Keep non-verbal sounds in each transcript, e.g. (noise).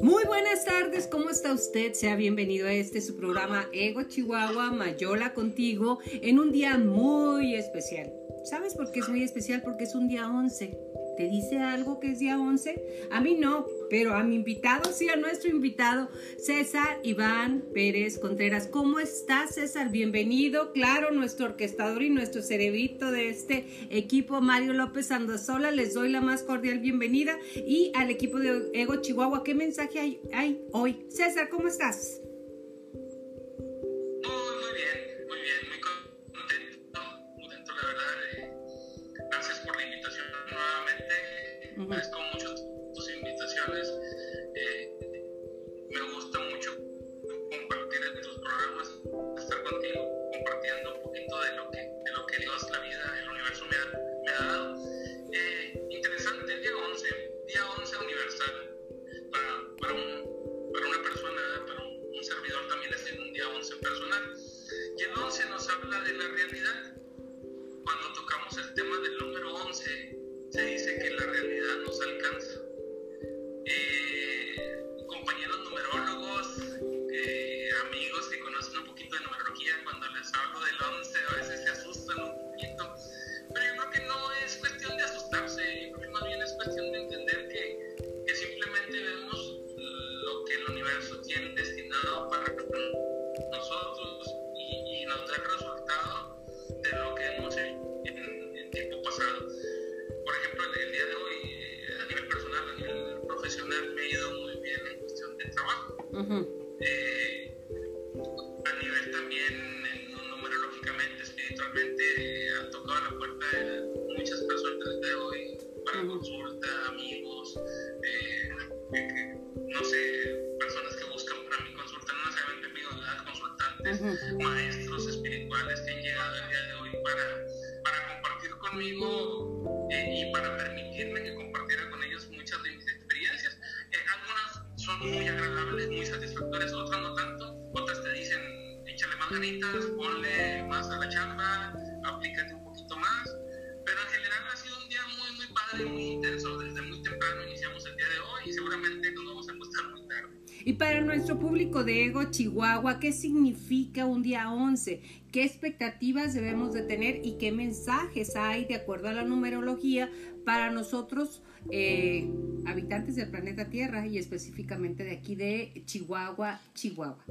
Muy buenas tardes, ¿cómo está usted? Sea bienvenido a este su programa Ego Chihuahua Mayola contigo en un día muy especial. ¿Sabes por qué es muy especial? Porque es un día 11. ¿Te dice algo que es día 11? A mí no, pero a mi invitado, sí, a nuestro invitado, César Iván Pérez Contreras. ¿Cómo estás, César? Bienvenido. Claro, nuestro orquestador y nuestro cerebrito de este equipo, Mario López Andazola, les doy la más cordial bienvenida. Y al equipo de Ego Chihuahua, ¿qué mensaje hay, hay hoy? César, ¿cómo estás? Chihuahua, qué significa un día 11, qué expectativas debemos de tener y qué mensajes hay de acuerdo a la numerología para nosotros eh, habitantes del planeta Tierra y específicamente de aquí de Chihuahua, Chihuahua.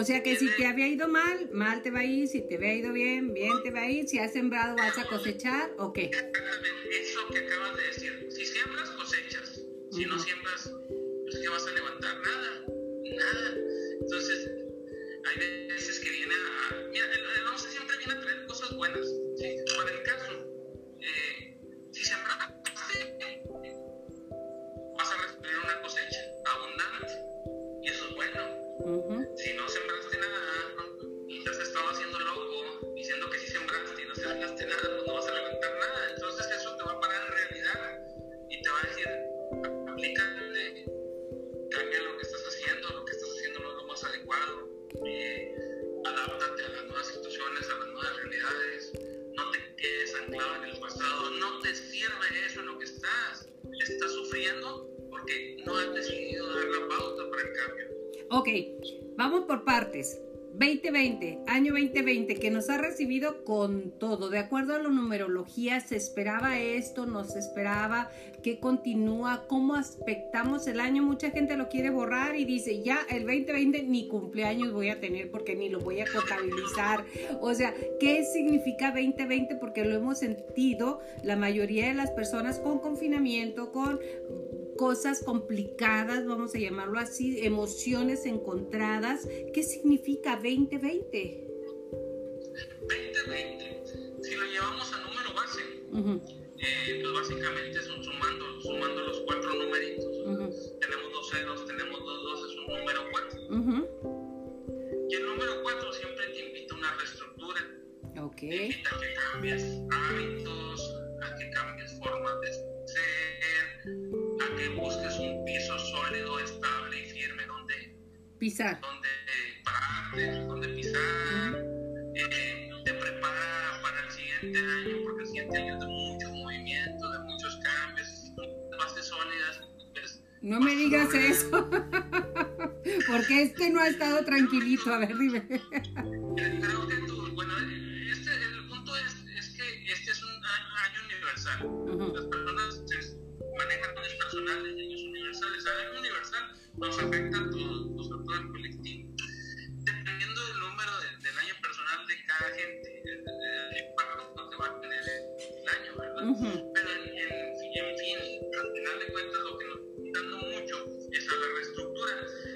O sea que si te había ido mal, mal te va a ir, si te había ido bien, bien te va a ir, si has sembrado vas a cosechar o qué. Exactamente, eso que acabas de decir. Si siembras, cosechas. Si no siembras, nos ha recibido con todo. De acuerdo a la numerología, se esperaba esto, nos esperaba que continúa, cómo aspectamos el año. Mucha gente lo quiere borrar y dice, ya el 2020 ni cumpleaños voy a tener porque ni lo voy a contabilizar. O sea, ¿qué significa 2020? Porque lo hemos sentido la mayoría de las personas con confinamiento, con cosas complicadas, vamos a llamarlo así, emociones encontradas. ¿Qué significa 2020? 2020, si lo llevamos a número base, eh, pues básicamente son sumando, sumando los cuatro numeritos. Tenemos dos ceros, tenemos dos dos, es un número cuatro. Y el número cuatro siempre te invita a una reestructura. Ok. invita a que cambies hábitos, a que cambies formas de ser, a que busques un piso sólido, estable y firme donde pisar. Donde pararte, años de mucho movimiento, de muchos cambios, más sólidas. Pues, no me pues, digas sobre... eso, (laughs) porque este no ha estado tranquilito, a ver, dime. Creo que tú, bueno, este, el punto es, es, que este es un año universal. Uh -huh. Las personas se manejan con personales, años universales. El año universal nos afecta a todos, a todo el colectivo. Dependiendo del número de, del año personal de cada gente, va a tener el año, ¿verdad? Pero en, en, en, fin, al final de cuentas, lo que nos está dando mucho es a la reestructura.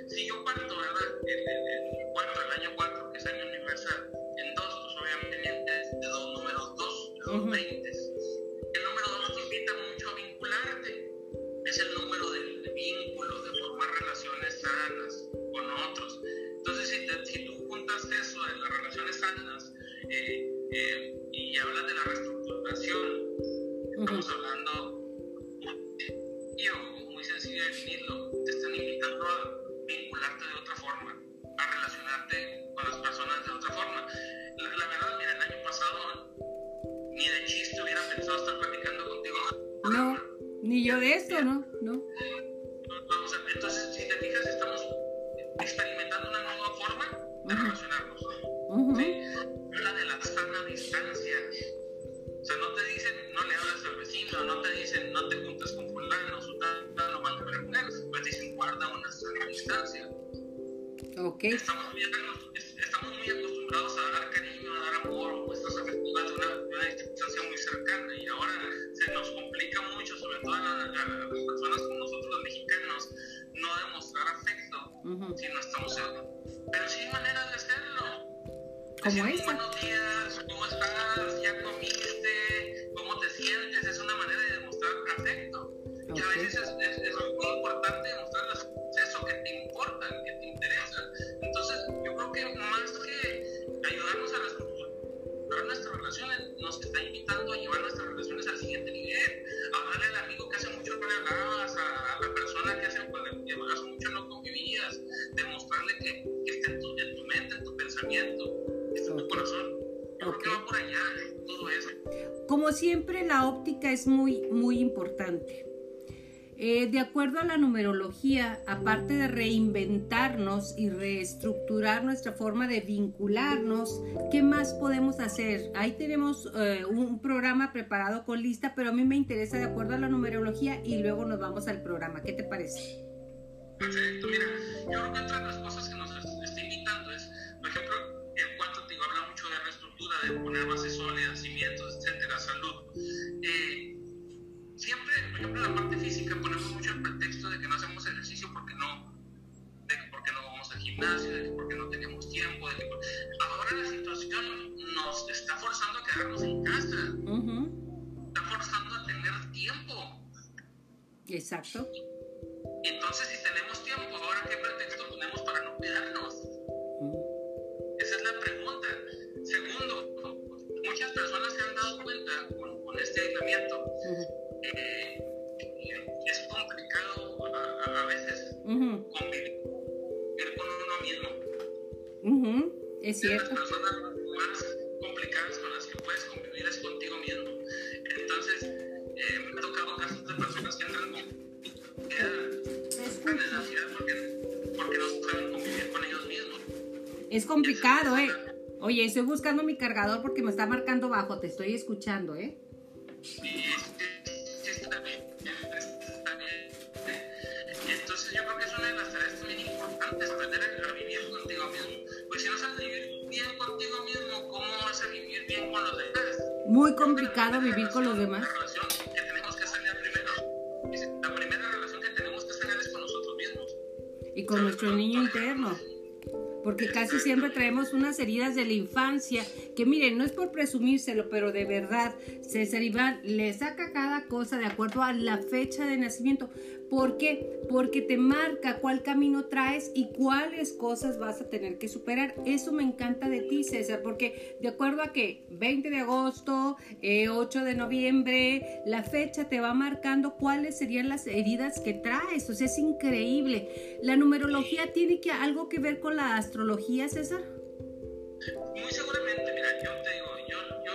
Si yo parto, ¿verdad? El, el, el 4, el año 4, que es año universal, en 2, pues obviamente es de dos números 2, de dos 20. El número 2 nos invita mucho a vincularte. Es el número del ni siempre, la óptica es muy, muy importante. Eh, de acuerdo a la numerología, aparte de reinventarnos y reestructurar nuestra forma de vincularnos, ¿qué más podemos hacer? Ahí tenemos eh, un programa preparado con lista, pero a mí me interesa de acuerdo a la numerología y luego nos vamos al programa. ¿Qué te parece? Perfecto, mira, yo creo que entre las cosas que nos está invitando es, por ejemplo, el cuarto te digo, habla mucho de reestructura, de poner bases sólidas, ejemplo, la parte física ponemos mucho el pretexto de que no hacemos ejercicio porque no, de que porque no vamos al gimnasio, de que porque no tenemos tiempo, de que por... ahora la situación nos está forzando a quedarnos en casa, uh -huh. está forzando a tener tiempo. Exacto. Entonces, si tenemos tiempo, ahora qué pretexto ponemos para no cuidarnos? Uh -huh. Esa es la pregunta. Segundo, muchas personas se han dado cuenta con, con este aislamiento. Uh -huh eh, es complicado a, a veces uh -huh. convivir con uno mismo. Uh -huh. Es cierto. Las personas más complicadas con las que puedes convivir es contigo mismo. Entonces, eh, me ha tocado casos de personas que entran con necesidad porque, porque no saben convivir con ellos mismos. Es complicado, ¿eh? Oye, estoy buscando mi cargador porque me está marcando bajo, te estoy escuchando, ¿eh? Muy complicado vivir con los demás. Y con nuestro niño interno. porque casi siempre traemos unas heridas de la infancia, que miren, no es por presumírselo, pero de verdad, César Iván le saca cada cosa de acuerdo a la fecha de nacimiento. ¿Por qué? Porque te marca cuál camino traes y cuáles cosas vas a tener que superar. Eso me encanta de ti, César, porque de acuerdo a que 20 de agosto, 8 eh, de noviembre, la fecha te va marcando cuáles serían las heridas que traes. O sea, es increíble. La numerología tiene que, algo que ver con la astrología, César. Muy seguramente, mira, yo te digo, yo, yo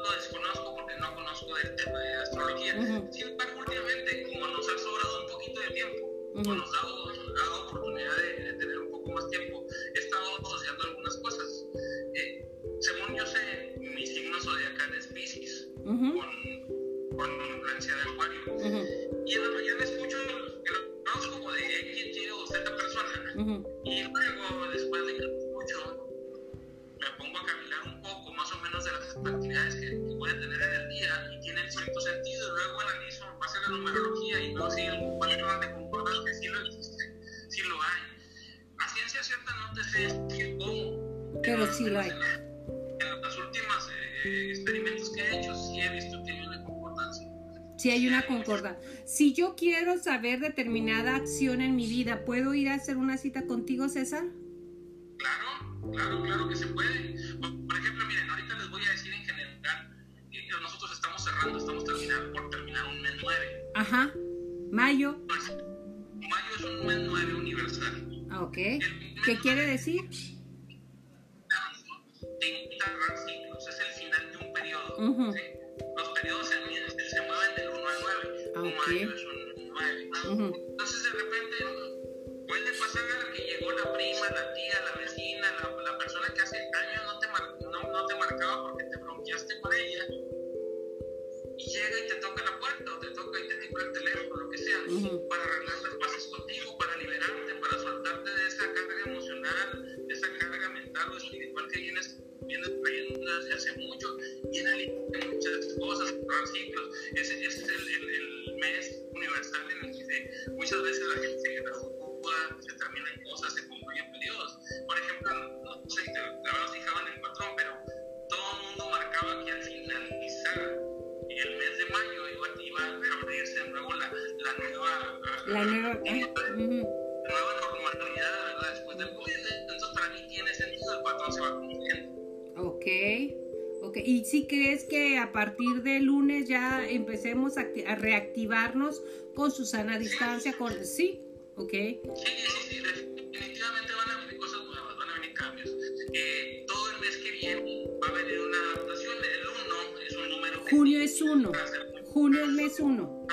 lo desconozco porque no conozco el tema de astrología. Sin embargo, uh -huh. nos ha dado, oportunidad de, de, tener un poco más tiempo, he estado asociando algunas cosas. Eh, según yo sé, mi signo zodiacal es Pisces, uh -huh. con, con influencia de Acuario. Uh -huh. Y en la mañana escucho el, horóscopo de X, Y o Z persona. Y luego, sé decir cómo. Pero sí lo hay. En, en los últimos eh, experimentos que he hecho, sí he visto que hay una concordancia. Sí hay una concordancia. Si yo quiero saber determinada acción en mi vida, ¿puedo ir a hacer una cita contigo, César? Claro, claro, claro que se puede. Por, ejemplo, miren, ahorita les voy a decir en general, eh, nosotros estamos cerrando, estamos terminando por terminar un mes 9. Ajá. Mayo. Pues, mayo es un mes 9 universal. Ah, ok. ¿Qué quiere decir? Ciclos, es el final de un periodo. Uh -huh. ¿sí? Los periodos se, se, mueven del 1 al 9. Ah, okay. Mayo es un 9. Uh -huh. Entonces, de repente, puede pasar que llegó la prima, la tía, la vecina, la, la persona que hace años no te, mar, no, no te marcaba porque te bronqueaste con ella. Y llega y te toca la puerta, o te toca y te timbra el teléfono, lo que sea, uh -huh. para arreglar las paces contigo, para liberarte, para soltarte de carga mental o espiritual que vienes, vienes trayendo desde hace mucho. Y en el muchas cosas, ciclos. Ese es el, el, el, mes universal en el que se, muchas veces la gente se gradúa, se terminan cosas, se concluyen periodos. Por ejemplo, no sé te, Okay. ¿Y si crees que a partir de lunes ya empecemos a, a reactivarnos con Susana a distancia? Sí. Con... ¿Sí? Ok. Sí, sí, sí, definitivamente van a venir cosas nuevas, van a venir cambios. Eh, todo el mes que viene va a venir una adaptación. El 1 es un número. Junio es 1. Junio es mes 1.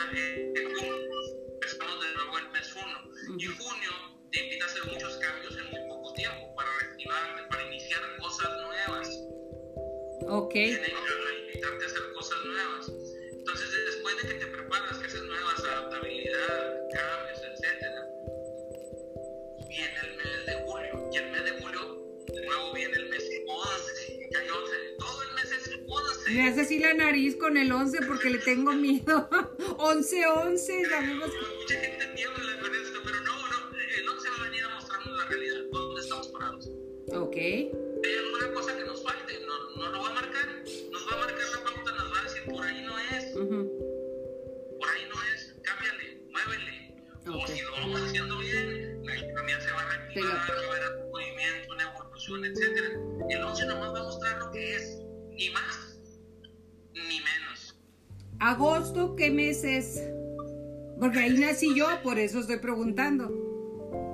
Ok. Tienen que invitarte a hacer cosas nuevas. Entonces, después de que te preparas, que haces nuevas adaptabilidad, cambios, etcétera, viene el mes de julio. Y el mes de julio, luego viene el mes 11. Ya hay 11. Todo el mes es 11. Me hace así la nariz con el 11 porque le tengo miedo. 11, 11. Sabemos que... Mucha gente tiembla con esto, pero no, no. El 11 va a venir a mostrarnos la realidad, dónde estamos parados. Ok. O si lo vamos haciendo bien, la economía se va a reactivar, Pero... va a haber un movimiento, una evolución, etc. El 11 nomás va a mostrar lo que es, ni más ni menos. ¿Agosto qué mes es? Porque ahí nací yo, por eso estoy preguntando.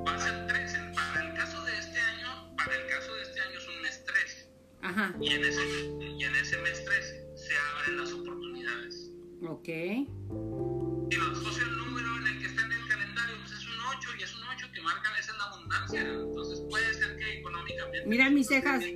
Va a ser 3. Para el caso de este año, para el caso de este año es un mes 3. Ajá. Y en ese, y en ese mes 3 se abren las oportunidades. Ok. Mira mis cejas. (laughs)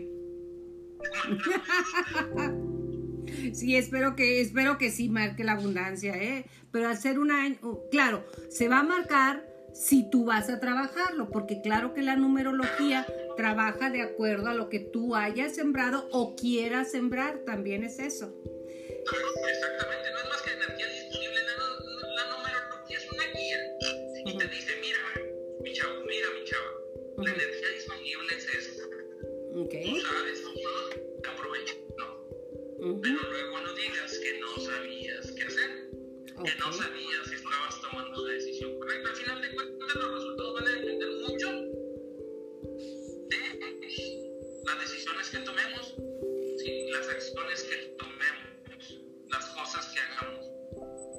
Sí, espero que, espero que sí marque la abundancia, ¿eh? Pero al ser un año, claro, se va a marcar si tú vas a trabajarlo, porque claro que la numerología trabaja de acuerdo a lo que tú hayas sembrado o quieras sembrar, también es eso. Exactamente, no es más que energía disponible, la, la numerología es una guía y te dice, mira, mi chavo, mira, mi uh -huh. la energía esa Tú sabes, aprovecha, ¿no? Pero luego no digas que no sabías qué hacer, que no sabías si estabas tomando la decisión correcta. Al final de cuentas, los resultados van a depender mucho de las decisiones que tomemos, ¿sí? las acciones que tomemos, las cosas que hagamos.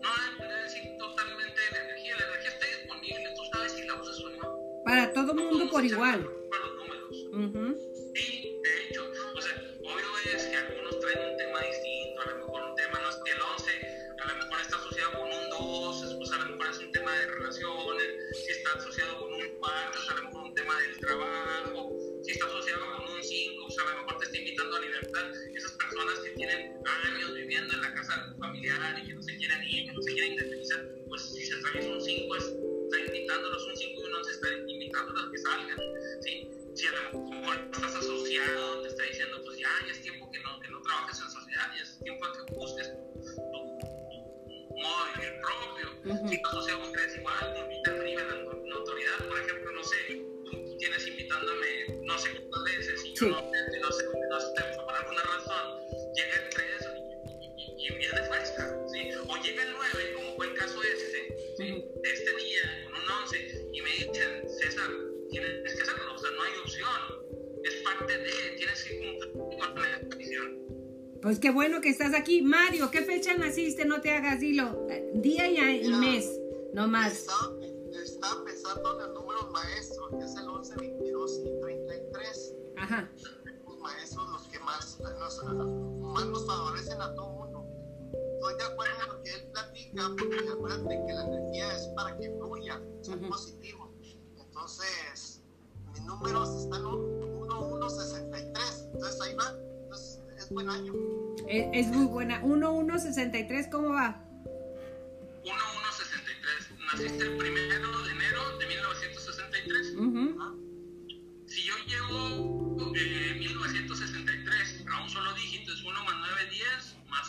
No depende de decir totalmente de la energía. La energía está disponible, tú sabes si la usas o no. Para todo mundo por igual. Para los números. Sí, familiar y que no se quieren ir, que no se quieren independizar, pues si se atraviesa un 5, está invitándolos, un 5 y un 11 está invitándolos a que salgan, ¿sí? si a lo mejor estás asociado, te está diciendo, pues ya, ya es tiempo que no, que no trabajes en sociedad, ya es tiempo de que busques tu, tu modo de vivir propio. Uh -huh. Si estás asociado tres igual, te invita nivel de notoriedad, por ejemplo, no sé, tú tienes invitándome no sé cuántas veces y yo no, no, sé, no sé, llega el 9, como fue el caso este, ¿sí? de este día, con un 11, y me dicen, César, tienes que hacerlo, o sea, no hay opción. Es parte de, tienes que cumplir con la decisión. Pues qué bueno que estás aquí. Mario, ¿qué fecha naciste? No te hagas dilo. Día y, y Mira, mes, no más. Está, está pensando en el número maestro, que es el 11, 22 y 33. Ajá. Los maestros, los que más nos, más nos favorecen a todo mundo. Estoy de acuerdo con lo que él platica, porque acuérdate que la energía es para que fluya, ser uh -huh. positivo. Entonces, mis números están 1163. Entonces ahí va. Entonces, es buen año. Es, es muy buena. 1163, ¿cómo va? 1163. Naciste el primero de enero de 1963. Uh -huh. Si yo llevo eh, 1963 a un solo dígito, es 1 más 9, 10, más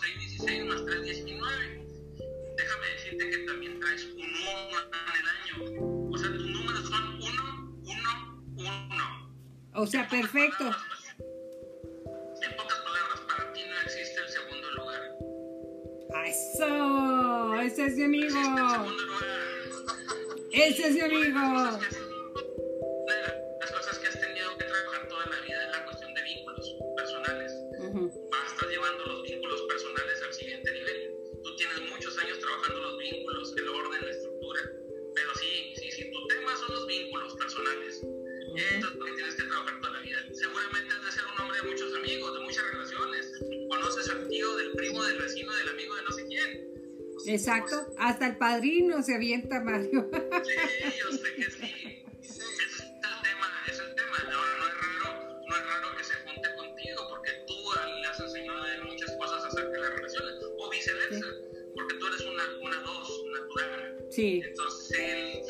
6, 16, más 3, 19. Déjame decirte que también traes un 1 en el año. O sea, tus números son 1, 1, 1. O sea, perfecto. En pocas palabras, para ti no existe el segundo lugar. ¡Eso! ¡Ese es mi amigo! ¡Ese es mi amigo! Vínculos personales. Esto es lo que tienes que trabajar toda la vida. Seguramente has de ser un hombre de muchos amigos, de muchas relaciones. Conoces al tío, del primo, del vecino, del amigo de no sé quién. Exacto, hasta el padrino se avienta Mario. sí, yo sé que sí. (laughs) Ese es el tema, es el tema. Ahora no es raro, no es raro que se junte contigo porque tú le has enseñado a él muchas cosas acerca de las relaciones, o viceversa, sí. porque tú eres una, una dos natural. Sí. Entonces él,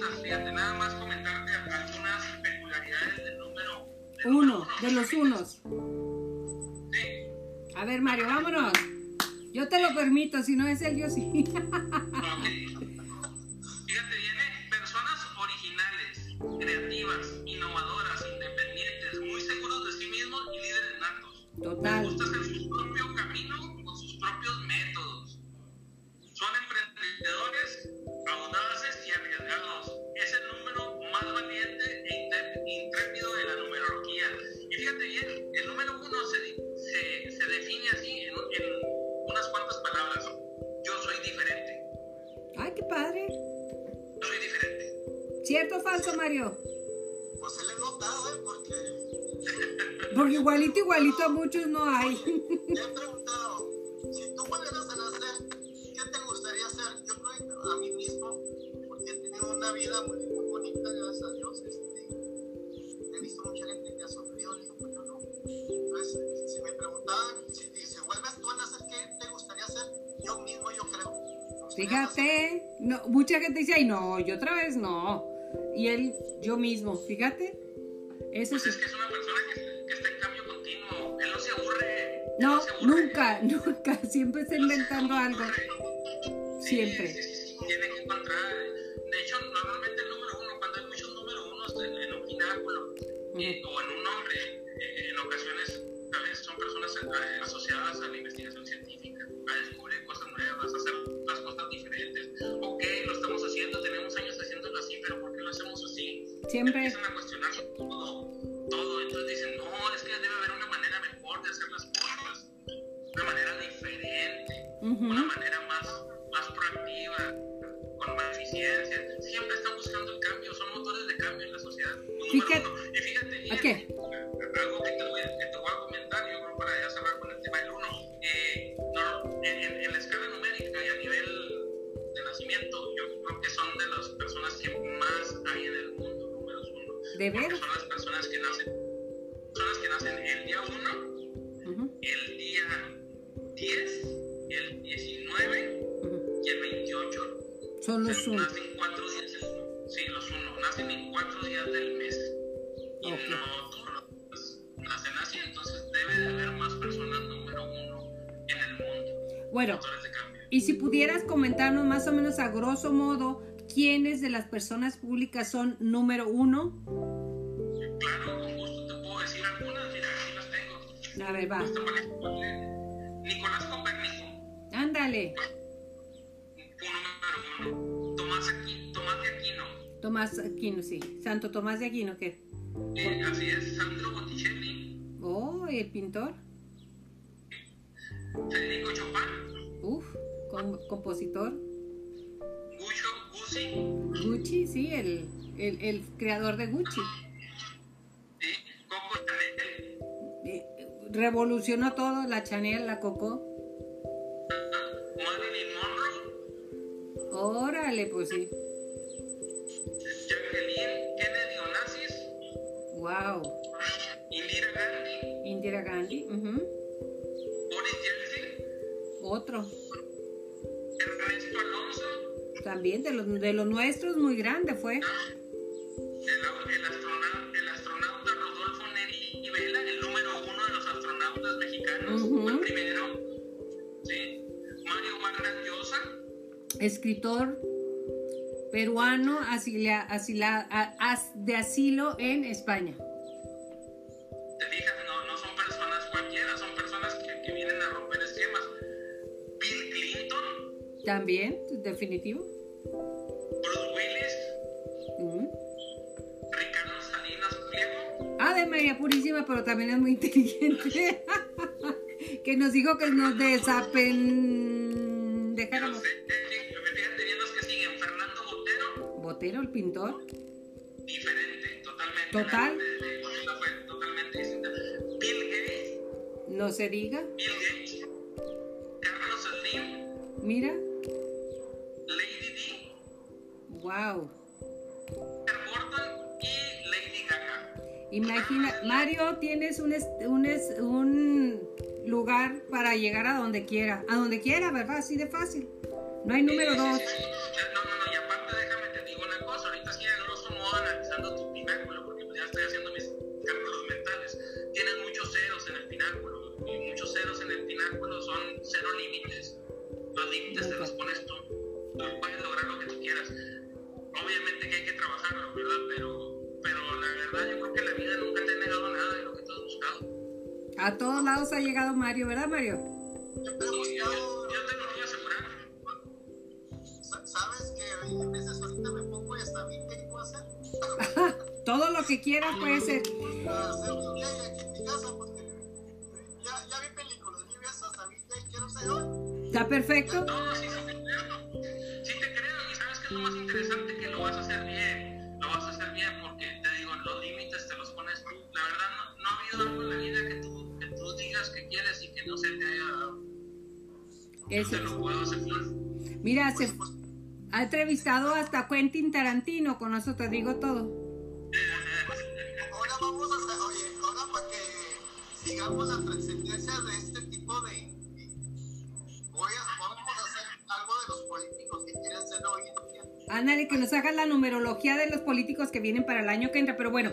Permitas, fíjate, nada más comentarte algunas peculiaridades del número Uno, de los unos. Sí. A ver, Mario, vámonos. Yo te lo permito, si no es él, yo sí. Ok. ¿Cierto o falso, Mario? Pues se le he notado, ¿eh? Porque Porque igualito, igualito a muchos no hay. me he preguntado, si tú volvieras a nacer, ¿qué te gustaría hacer? Yo creo a mí mismo, porque he tenido una vida muy, muy bonita, gracias a Dios. Este, he visto mucha gente que ha sufrido y pues yo no. Entonces, si me preguntaban, si, si vuelves tú a nacer, ¿qué te gustaría hacer? Yo mismo, yo creo. Fíjate, no, mucha gente dice, ay, no, yo otra vez no. Y él, yo mismo, fíjate. Eso Pues sí. es que es una persona que, que está en cambio continuo. Él no se aburre. él No, se aburre. nunca, (laughs) nunca. Siempre está inventando algo. Sí, Siempre. Sí, sí, tiene que encontrar. De hecho, normalmente el número uno, cuando hay muchos unos en, en un pináculo eh, o en un eh, en ocasiones a veces son personas eh, asociadas a la investigación científica, Siempre. ¿De veras? son las personas que nacen, personas que nacen el día 1, Ujú, el día 10, el 19 ujú. y el 28. Son los sea, unos. nacen cuatro días, sí, los uno, nacen en cuatro días del mes. Y Ok. no todos los nacen así, entonces debe de haber más personas número uno en el mundo. Bueno, y si pudieras comentarnos más o menos a grosso modo quiénes de las personas públicas son número uno. Claro, con gusto te puedo decir algunas, mira, aquí las tengo. A ver, va. Nicolás Copérnico, Ándale. número uno. Tomás, Aquino, Tomás de Aquino, Tomás Aquino, sí. Santo Tomás de Aquino, ¿qué? eh, así es, Sandro Botticelli, Oh, el pintor. Federico Chopin, Uf, com- compositor. Guzzi, Gucci, sí, el, el, el creador de Gucci. ¿sí? Coco Chanel, Eh, Revolucionó todo, la Chanel, la Coco. Marilyn Monroe, Órale, pues sí. Jacqueline Kennedy Onassis, Wow. Indira Gandhi, Indira Gandhi. ujú. Boris Yeltsin, Otro. También de los, de los nuestros, muy grande fue. el, el, astronauta, el astronauta Rodolfo Neri Vela, el número uno de los astronautas mexicanos, Ujú. fue el primero. ¿sí? Mario Vargas Llosa, Escritor peruano asila- as- de asilo en España. También, definitivo. Bruce Willis, Ujú. Ricardo Salinas Pliego, Ave María Purísima, pero también es muy inteligente. (laughs) que nos dijo que nos desapen... Dejáramos. fíjate bien los que siguen, Fernando Botero, Botero, el pintor. diferente, totalmente. Total. La de- de Botero fue totalmente distinta. Bill Gates, No se diga. Bill Gates, Carlos Slim, Mira. Wow. Peter Gordon y Lady Gaga. Imagina, Mario, tienes un, un, un lugar para llegar a donde quiera. A donde quiera, ¿verdad? Así de fácil. No hay número dos. A todos lados ha llegado Mario, ¿verdad, Mario? Yo, te lo voy a asegurar. sa- sabes que a veces ahorita me pongo y hasta 20 que puedo hacer. (laughs) Todo lo que quieras puede ser. (laughs) hacer un día aquí en mi casa porque ya, ya vi películas, vi hasta 20 y quiero ser hoy. ¿Está perfecto? No, sí, sí te creo. Sí te creo. Y sabes que es lo más interesante que lo vas a hacer bien. Que no se te haya dado. Eso. te lo puedo asegurar. Mira, se ha entrevistado hasta Quentin Tarantino, con eso te digo todo. Ahora vamos a hacer, oye, ahora para que sigamos la trascendencia de este tipo de... Voy a, vamos a hacer algo de los políticos que quieren ser hoy en día. Ándale, que nos hagas la numerología de los políticos que vienen para el año que entra. Pero bueno,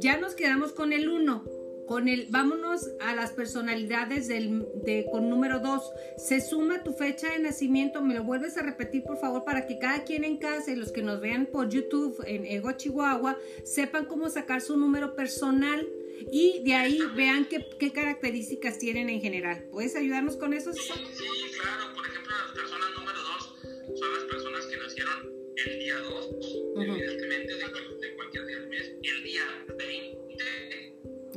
ya nos quedamos con el 1. Con el, vámonos a las personalidades del, de, con número 2. Se suma tu fecha de nacimiento. Me lo vuelves a repetir, por favor, para que cada quien en casa y los que nos vean por YouTube en Ego Chihuahua sepan cómo sacar su número personal y de ahí vean qué, qué características tienen en general. ¿Puedes ayudarnos con eso? Sí, claro.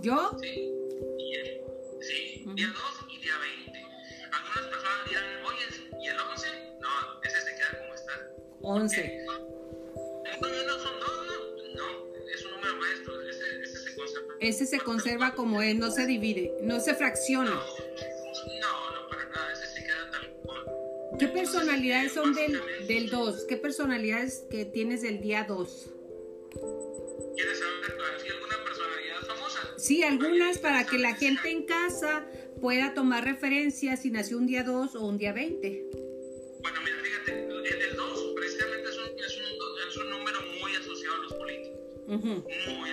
¿Yo? Sí, y el, sí, día 2 y día 20. Algunas personas dirán, oye, ¿y el 11? No, ese se queda como está. 11. No, no son dos, no, no, es un número maestro, ese, ese se conserva. Ese se conserva como es, no se divide, no se fracciona. No, no, para nada, ese se queda tal cual. ¿Qué personalidades son del, del 2? ¿Qué personalidades que tienes del día 2? Sí, algunas para que la gente en casa pueda tomar referencia si nació un día 2 o un día 20. Bueno, mira, fíjate, el, el 2 precisamente es un, es, un, es un número muy asociado a los políticos. Ujú. muy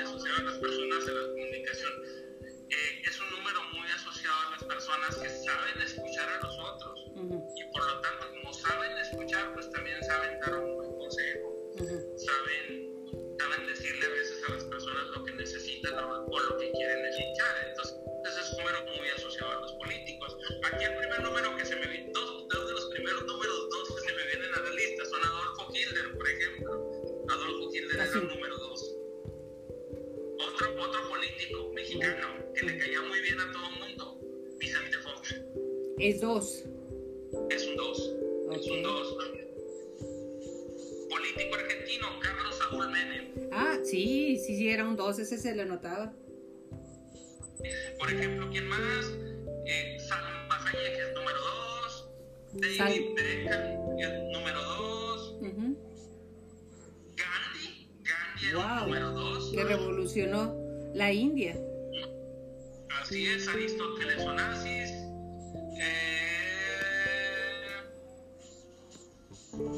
se le notaba. Por ejemplo, ¿quién más? Eh, Salma Hayek es número 2. David Beckham es número 2. Ujú. Gandhi, Gandhi era Wow. número 2. Que revolucionó la India. Así es, Aristóteles Onassis. Eh,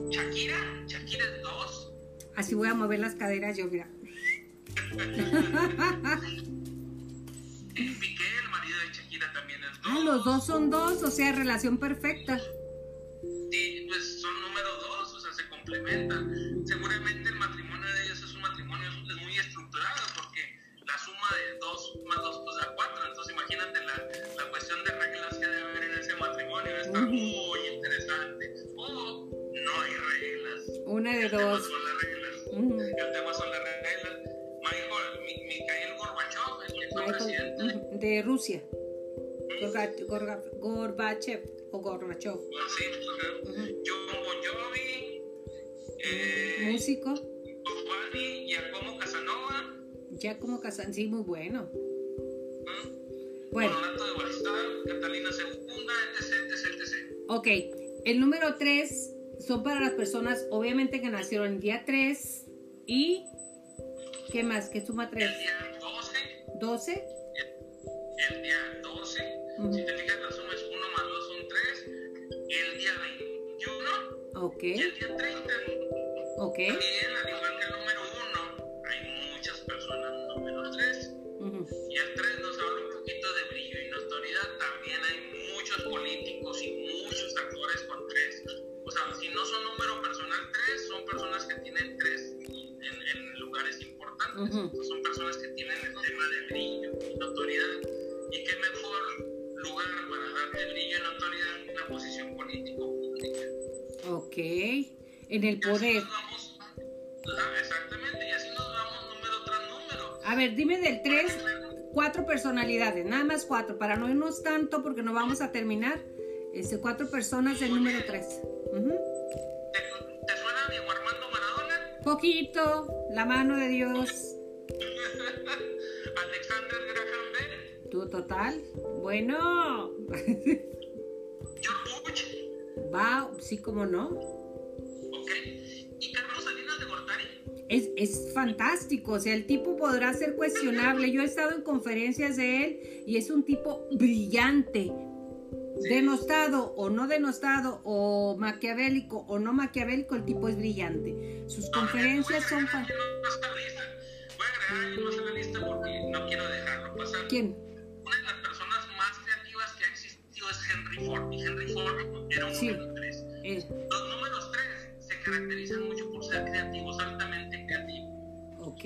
Shakira, Shakira es 2. Así voy a mover las caderas yo, mira. Sea, relación perfecta. Sí, pues son número 2, o sea, se complementan. Seguramente el matrimonio de ellos es un matrimonio es muy estructurado porque la suma de 2 más 2 pues da 4. Entonces imagínate la, la cuestión de reglas que debe haber en ese matrimonio. Está Ujú. muy interesante. O no hay reglas. Una de El tema dos. son las reglas. Ujú. El tema son las reglas. Michael, Mi- Mikhail Gorbachev el Michael, presidente. ujú, de Rusia. Gorbachev o Gorbachev. Sí, ajá. Ujú. John Bon Jovi. Eh, Músico, Marley, Giacomo Casanova. ya como Casan, sí, muy bueno. ¿eh? Bueno, Honorato de Balstar, Catalina II, etc, etc, etc. ok. El número 3 son para las personas, obviamente, que nacieron el día 3 y. ¿Qué más? ¿Qué suma 3? El día 12, 12. Si te fijas, la suma es 1 más 2 son 3, el día 21 okay. y el día 30. Okay. También, al igual que el número 1, hay muchas personas número 3. Uh -huh. Y el 3 nos habla un poquito de brillo y notoriedad. También hay muchos políticos y muchos actores con 3. O sea, si no son número personal 3, son personas que tienen 3 en, en lugares importantes. Uh -huh. son personas que tienen el tema de brillo y notoriedad. Y qué mejor lugar para dar el niño en la autoridad una posición político-pública. Ok, en el y poder. Vamos, ah, exactamente, y así nos vamos número tras número. A ver, dime del 3, cuatro personalidades, nada más cuatro, para no irnos tanto porque no vamos a terminar. Este, cuatro personas del número 3. Uh -huh. ¿Te, ¿Te, suena Diego Armando Maradona? Poquito, la mano de Dios. Tú total. Bueno. Bush, Va, sí, como no. ¿ok? Y Carlos Salinas de Gortari. Es, es fantástico, o sea, el tipo podrá ser cuestionable. Yo he estado en conferencias de él y es un tipo brillante, denostado o no denostado, o maquiavélico o no maquiavélico, el tipo es brillante. Sus conferencias son Voy a fan- agregar a alguien más a la lista. Voy a agregar a alguien más a la lista porque no quiero dejarlo pasar. ¿Quién? Ford. Era un Sí. número 3. Eh, Los números 3 se caracterizan mucho por ser creativos, altamente creativos. ok.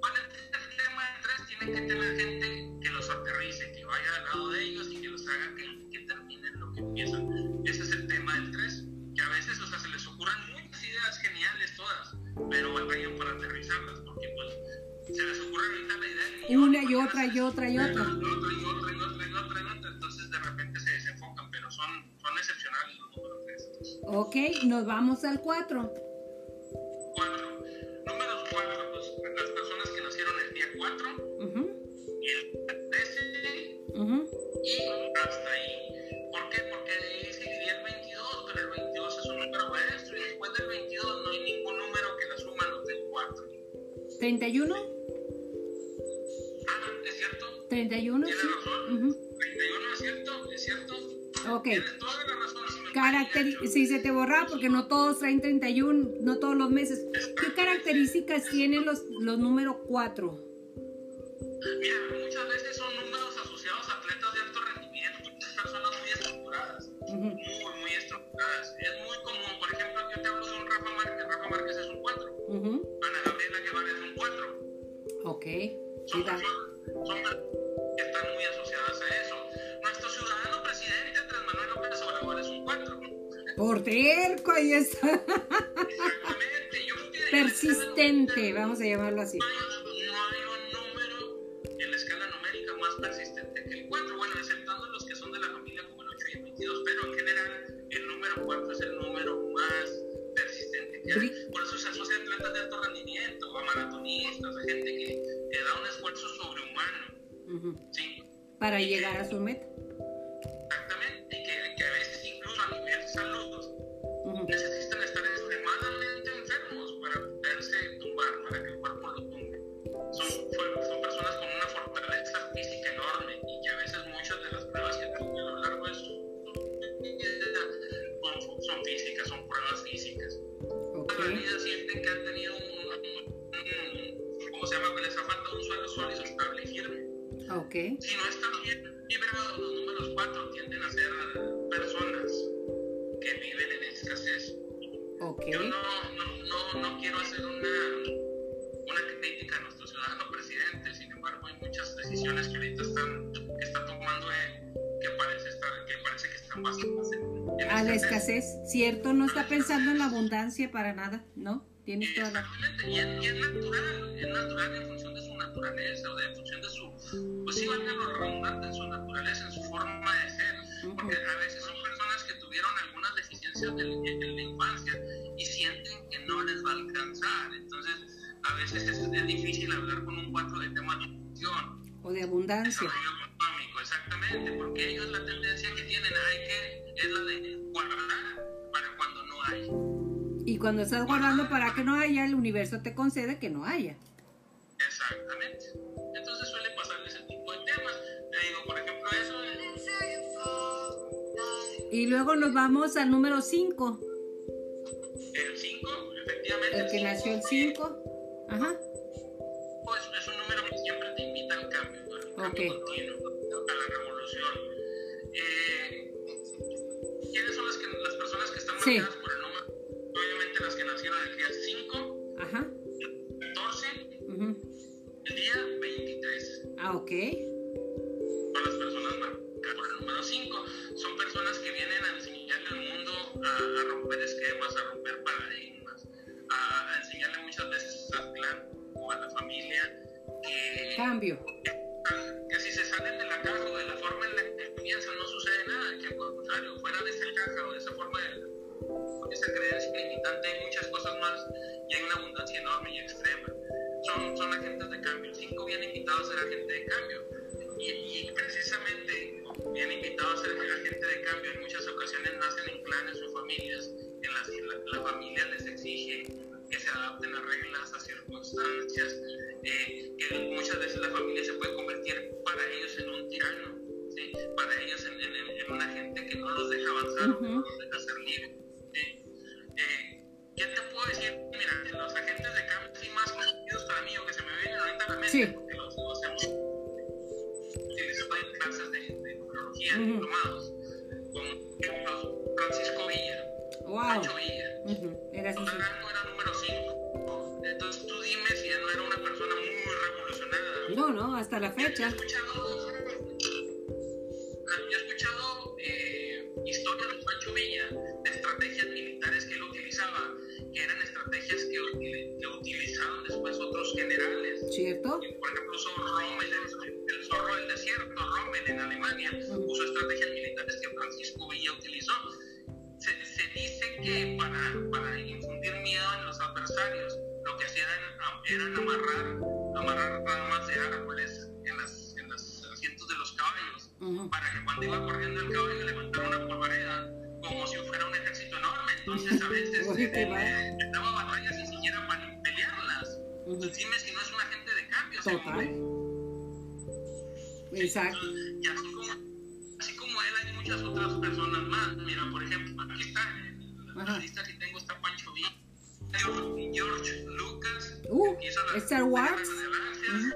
¿Cuál es el tema del 3? Tienen que tener gente que los aterrice, que vaya al lado de ellos y que los haga que, que terminen lo que empiezan. Ese es el tema del 3. Que a veces, o sea, se les ocurran muchas ideas geniales todas, pero vayan para aterrizarlas, porque pues se les ocurre ahorita la idea y Una y otra y otra y otra. y otra y otra y otra y otra y otra, entonces de repente se desenfocan, son, son excepcionales los números 3. Ok, nos vamos al 4. 4. Números 4, pues las personas que nacieron el día 4, el 13 y hasta ahí. ¿Por qué? Porque de ahí seguiría el 22, pero el 22 es un número maestro y después del 22 no hay ningún número que la suma los del 4. ¿31? Ah, ¿es cierto? 31, Tienes sí. razón. Ujú. 31 Ok. Toda la razón. Si Caracteri se te borra porque no todos traen 31, no todos los meses. ¿Qué características tienen los, los número 4? Es el número más persistente que hay. Bri- Por eso se asocia a atletas de alto rendimiento, a maratonistas, a gente que, que da un esfuerzo sobrehumano. Para llegar a su meta. Si no están bien vibrados, los números 4 tienden a ser personas que viven en escasez. Ok. Yo no, no, no, no quiero hacer una, una crítica a nuestro ciudadano presidente, sin embargo hay muchas decisiones que ahorita están, que está tomando él que parece, estar, que, parece que están basadas en, en A la escasez, ¿cierto? No está pensando en la abundancia para nada, ¿no? Tienes toda la... Exactamente, y es, y es natural, es natural en función de su naturaleza, o de, en función de su, pues sí, valga lo redundante, en su naturaleza, en su forma de ser, porque a veces son personas que tuvieron algunas deficiencias en la infancia y sienten que no les va a alcanzar, entonces a veces es, es difícil hablar con un 4 de temas de nutrición, O de abundancia. desarrollo económico, exactamente, porque ellos la tendencia que tienen hay que, es la de guardar para cuando no hay. Y cuando estás guardando para que no haya, el universo te concede que no haya. Exactamente. Entonces Y luego nos vamos al número 5, el 5, efectivamente. el que cinco, nació el 5. Ajá. Pues es un número que siempre te invita al cambio, al cambio Ok. continuo, a la revolución. Eh, ¿Quiénes son las, que, las personas que están Sí. marcadas por el número? Obviamente las que nacieron el día 5, Ajá. 14, ujú. el día 23. Ah, ok. Cambio. Que, si se salen de la caja o de la forma en la que piensan no sucede nada, que al contrario, fuera de esa caja o de esa forma de esa creencia limitante hay muchas cosas más y hay una abundancia enorme y extrema. Son, son agentes de cambio. Cinco bien invitados a ser agente de cambio. Y, y precisamente bien invitados a ser agente de cambio en muchas ocasiones nacen en clanes o familias en las que la, familia les exige que se adapten a reglas, a circunstancias, eh, que muchas veces la familia se puede convertir para ellos en un tirano, ¿sí? para ellos en, en, una gente que no los deja avanzar, no los deja ser libres. Eh, ¿Qué te puedo decir? Mira, los agentes de cambio sí más conocidos para mí o que se me vienen ahorita a la mente, porque los, los hemos utilizado en clases de diplomados, como Francisco Villa, wow. Pancho Villa. Uh -huh. Era así. Número 5. Entonces tú dime si él no era una persona muy revolucionada. No, no, hasta la fecha. He escuchado, Total. Exacto. Y así como, así como él, hay muchas otras personas más. Mira, por ejemplo, aquí está, en la lista que tengo está Pancho Villa, George Lucas, uh, que hizo la Star Wars. Uh -huh.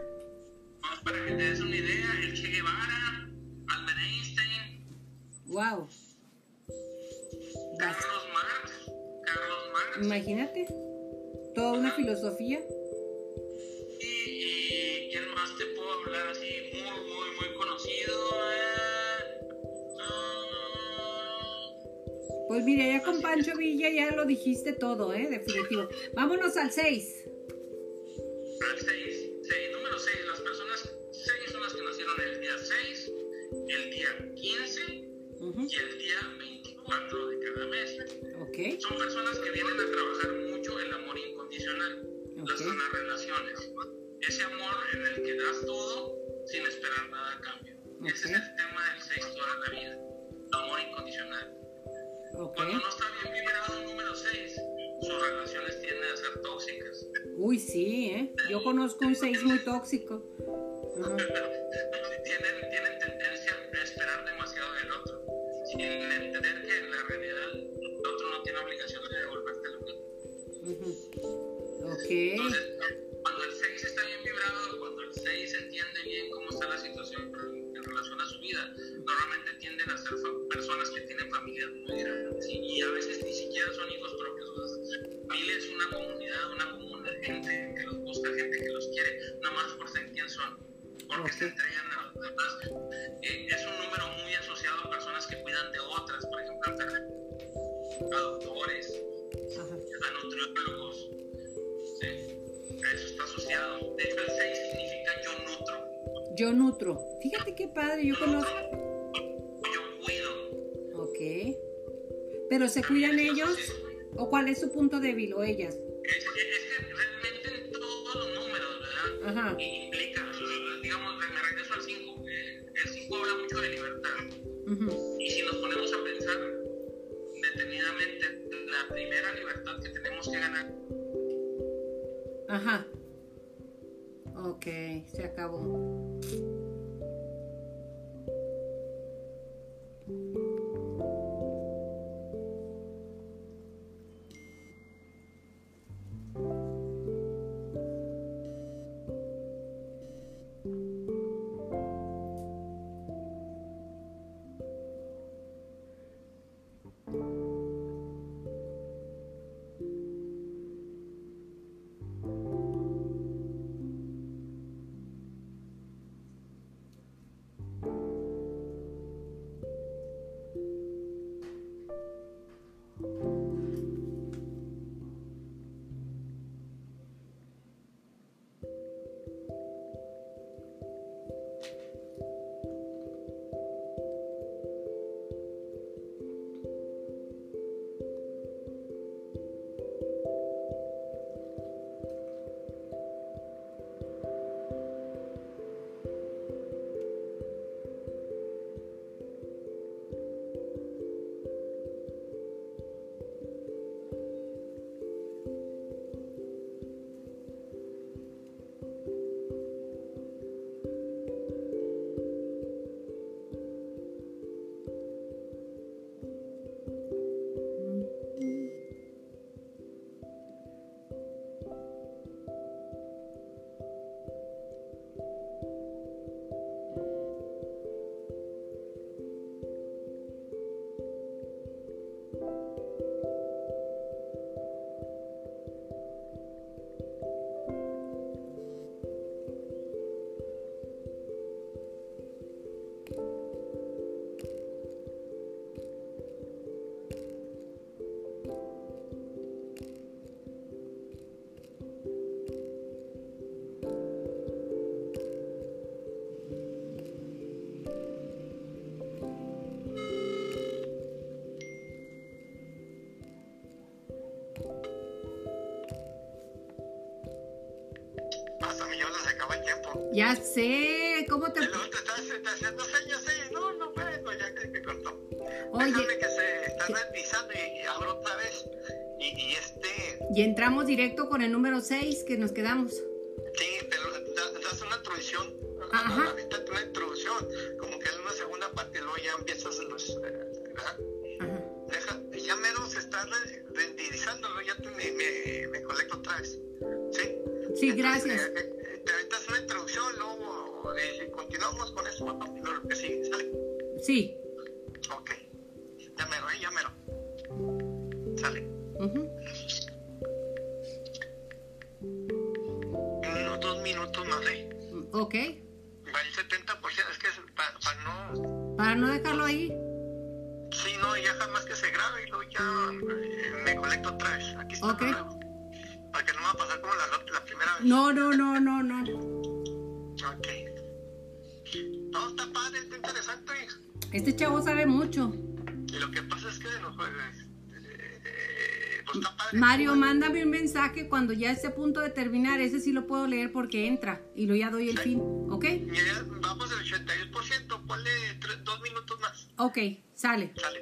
Vamos para que te des una idea, el Che Guevara, Albert Einstein. Wow. Carlos Marx, Carlos Marx. Imagínate, toda una filosofía. Y, hablar así muy, muy, muy conocido. Eh, Pues mira, ya con Pancho Villa ya lo dijiste todo, ¿eh? Definitivo. Vámonos al 6. Al 6. Número 6. Las personas 6 son las que nacieron el día 6, el día 15 uh -huh. y el día 24 de cada mes. Okay. Son personas que vienen a trabajar mucho el amor incondicional, okay. las sanas relaciones. Ese amor en el que das todo sin esperar nada a cambio. Okay. Ese es el tema del 6 toda la vida. Amor incondicional. Cuando no está bien vibrado número 6, sus relaciones tienden a ser tóxicas. Uy, sí, ¿eh? Yo conozco un 6 muy tóxico. Uh (laughs) -huh. tienen, tienen tendencia a esperar demasiado del otro, sin entender que en la realidad el otro no tiene obligación de devolverte lo mismo. Uh -huh. Ok. Entonces, y, a veces ni siquiera son hijos propios. Familia es una comunidad, una comuna de gente que los busca, gente que los quiere, no más por ser quien son, porque se entregan a los demás. Eh, es un número muy asociado a personas que cuidan de otras, por ejemplo, a doctores, a nutriólogos. ¿sí? A eso está asociado. De hecho, el 6 significa yo nutro. Yo nutro. Fíjate qué padre, yo conozco. Ok. ¿Pero se cuidan ellos? ¿O cuál es su punto débil o ellas? Es, es que realmente en todos los números, ¿verdad? Ajá. Implica, digamos, me regreso al 5. Eh, el 5 habla mucho de libertad. Uh -huh. Y si nos ponemos a pensar detenidamente, la primera libertad que tenemos que ganar. Ajá. Ok, se acabó. Ya sé, ¿cómo te... Te estás, te estás haciendo señas, sí. No, no, bueno, ya que, que cortó. Oye, Déjame que se está revisando y, y abro otra vez. Y, y este, y entramos directo con el número 6 que nos quedamos. Mero. Sale. ujú. Unos dos minutos más, ¿eh? Ok. Va el 70%, es que para no... Para no dejarlo ahí. Sí, no, ya jamás que se grabe y luego ya eh, me conecto otra vez. Aquí está. Ok. Para que no me va a pasar como la, la primera vez. No, no, no, no, no. Ok. No, está padre, está interesante. Este chavo sabe mucho. Mario, mándame un mensaje cuando ya esté a punto de terminar. Ese sí lo puedo leer porque entra. Y lo ya doy el fin. ¿Ok? Ya vamos al 82%, ponle tres- dos minutos más. Ok, sale. Sale,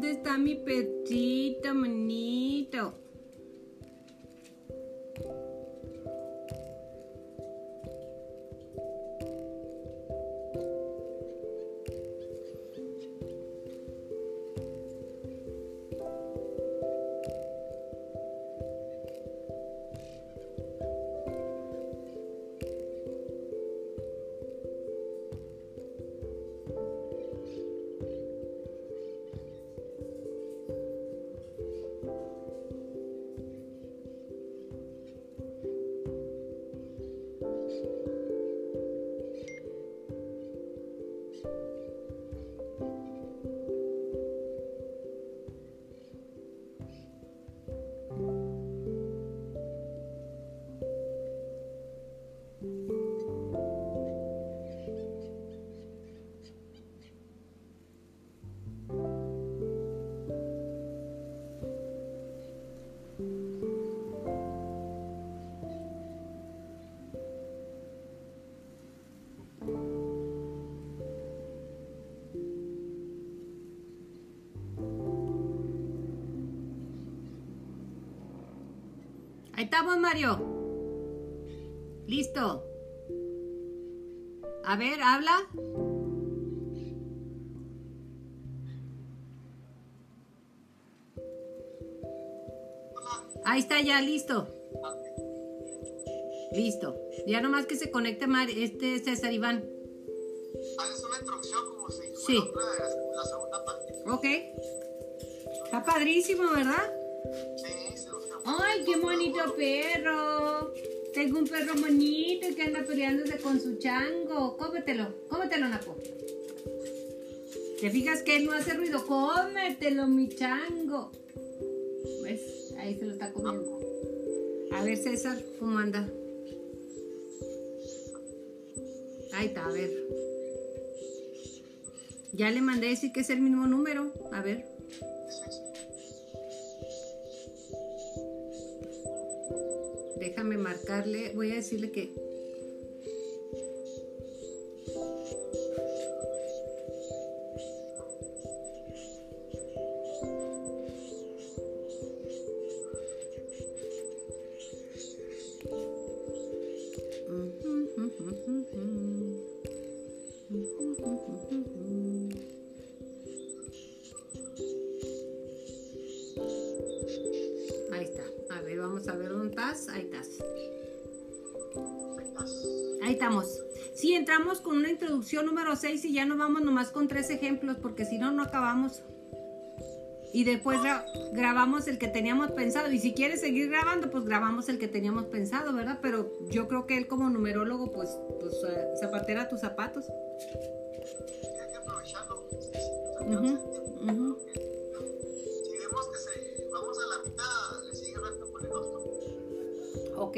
¿Dónde está mi perrito, manito? Ahí estamos, Mario. Listo. A ver, habla. Ahí está ya, listo. Listo. Ya nomás que se conecte Mar- este César Iván. Haces una introducción como si fuera Sí. otra de la segunda parte. Ok. Está padrísimo, ¿verdad? Qué bonito perro. Tengo un perro bonito que anda peleándose con su chango. Cómetelo, cómetelo, Napo. ¿Te fijas que él no hace ruido? Cómetelo, mi chango. ¿Ves? Ahí se lo está comiendo. A ver, César, ¿cómo anda? Ahí está, a ver. Ya le mandé decir que es el mismo número. A ver. Voy a decirle que Sí, entramos con una introducción número 6 y ya nos vamos nomás con tres ejemplos porque si no, no acabamos. Y después gra- grabamos el que teníamos pensado. Y si quieres seguir grabando, pues grabamos el que teníamos pensado, ¿verdad? Pero yo creo que él como numerólogo, pues, pues eh, zapatera tus zapatos. Hay que aprovecharlo. Ujú, ujú. Si vemos que se, vamos a la mitad, le sigue recto con el otro. Ok.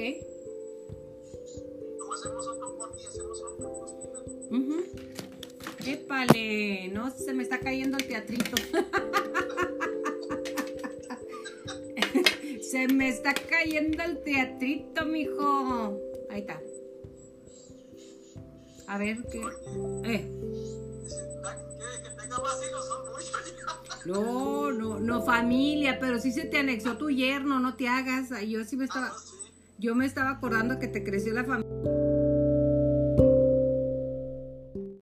Cayendo el teatrito. (laughs) se me está cayendo el teatrito, mijo. Ahí está. A ver qué. Eh. Dice, "Ah, ¿quiere que tenga más hijos? Son muchos. No, no, no familia, pero sí se te anexó tu yerno, no te hagas. Yo sí me estaba, yo me estaba acordando que te creció la familia.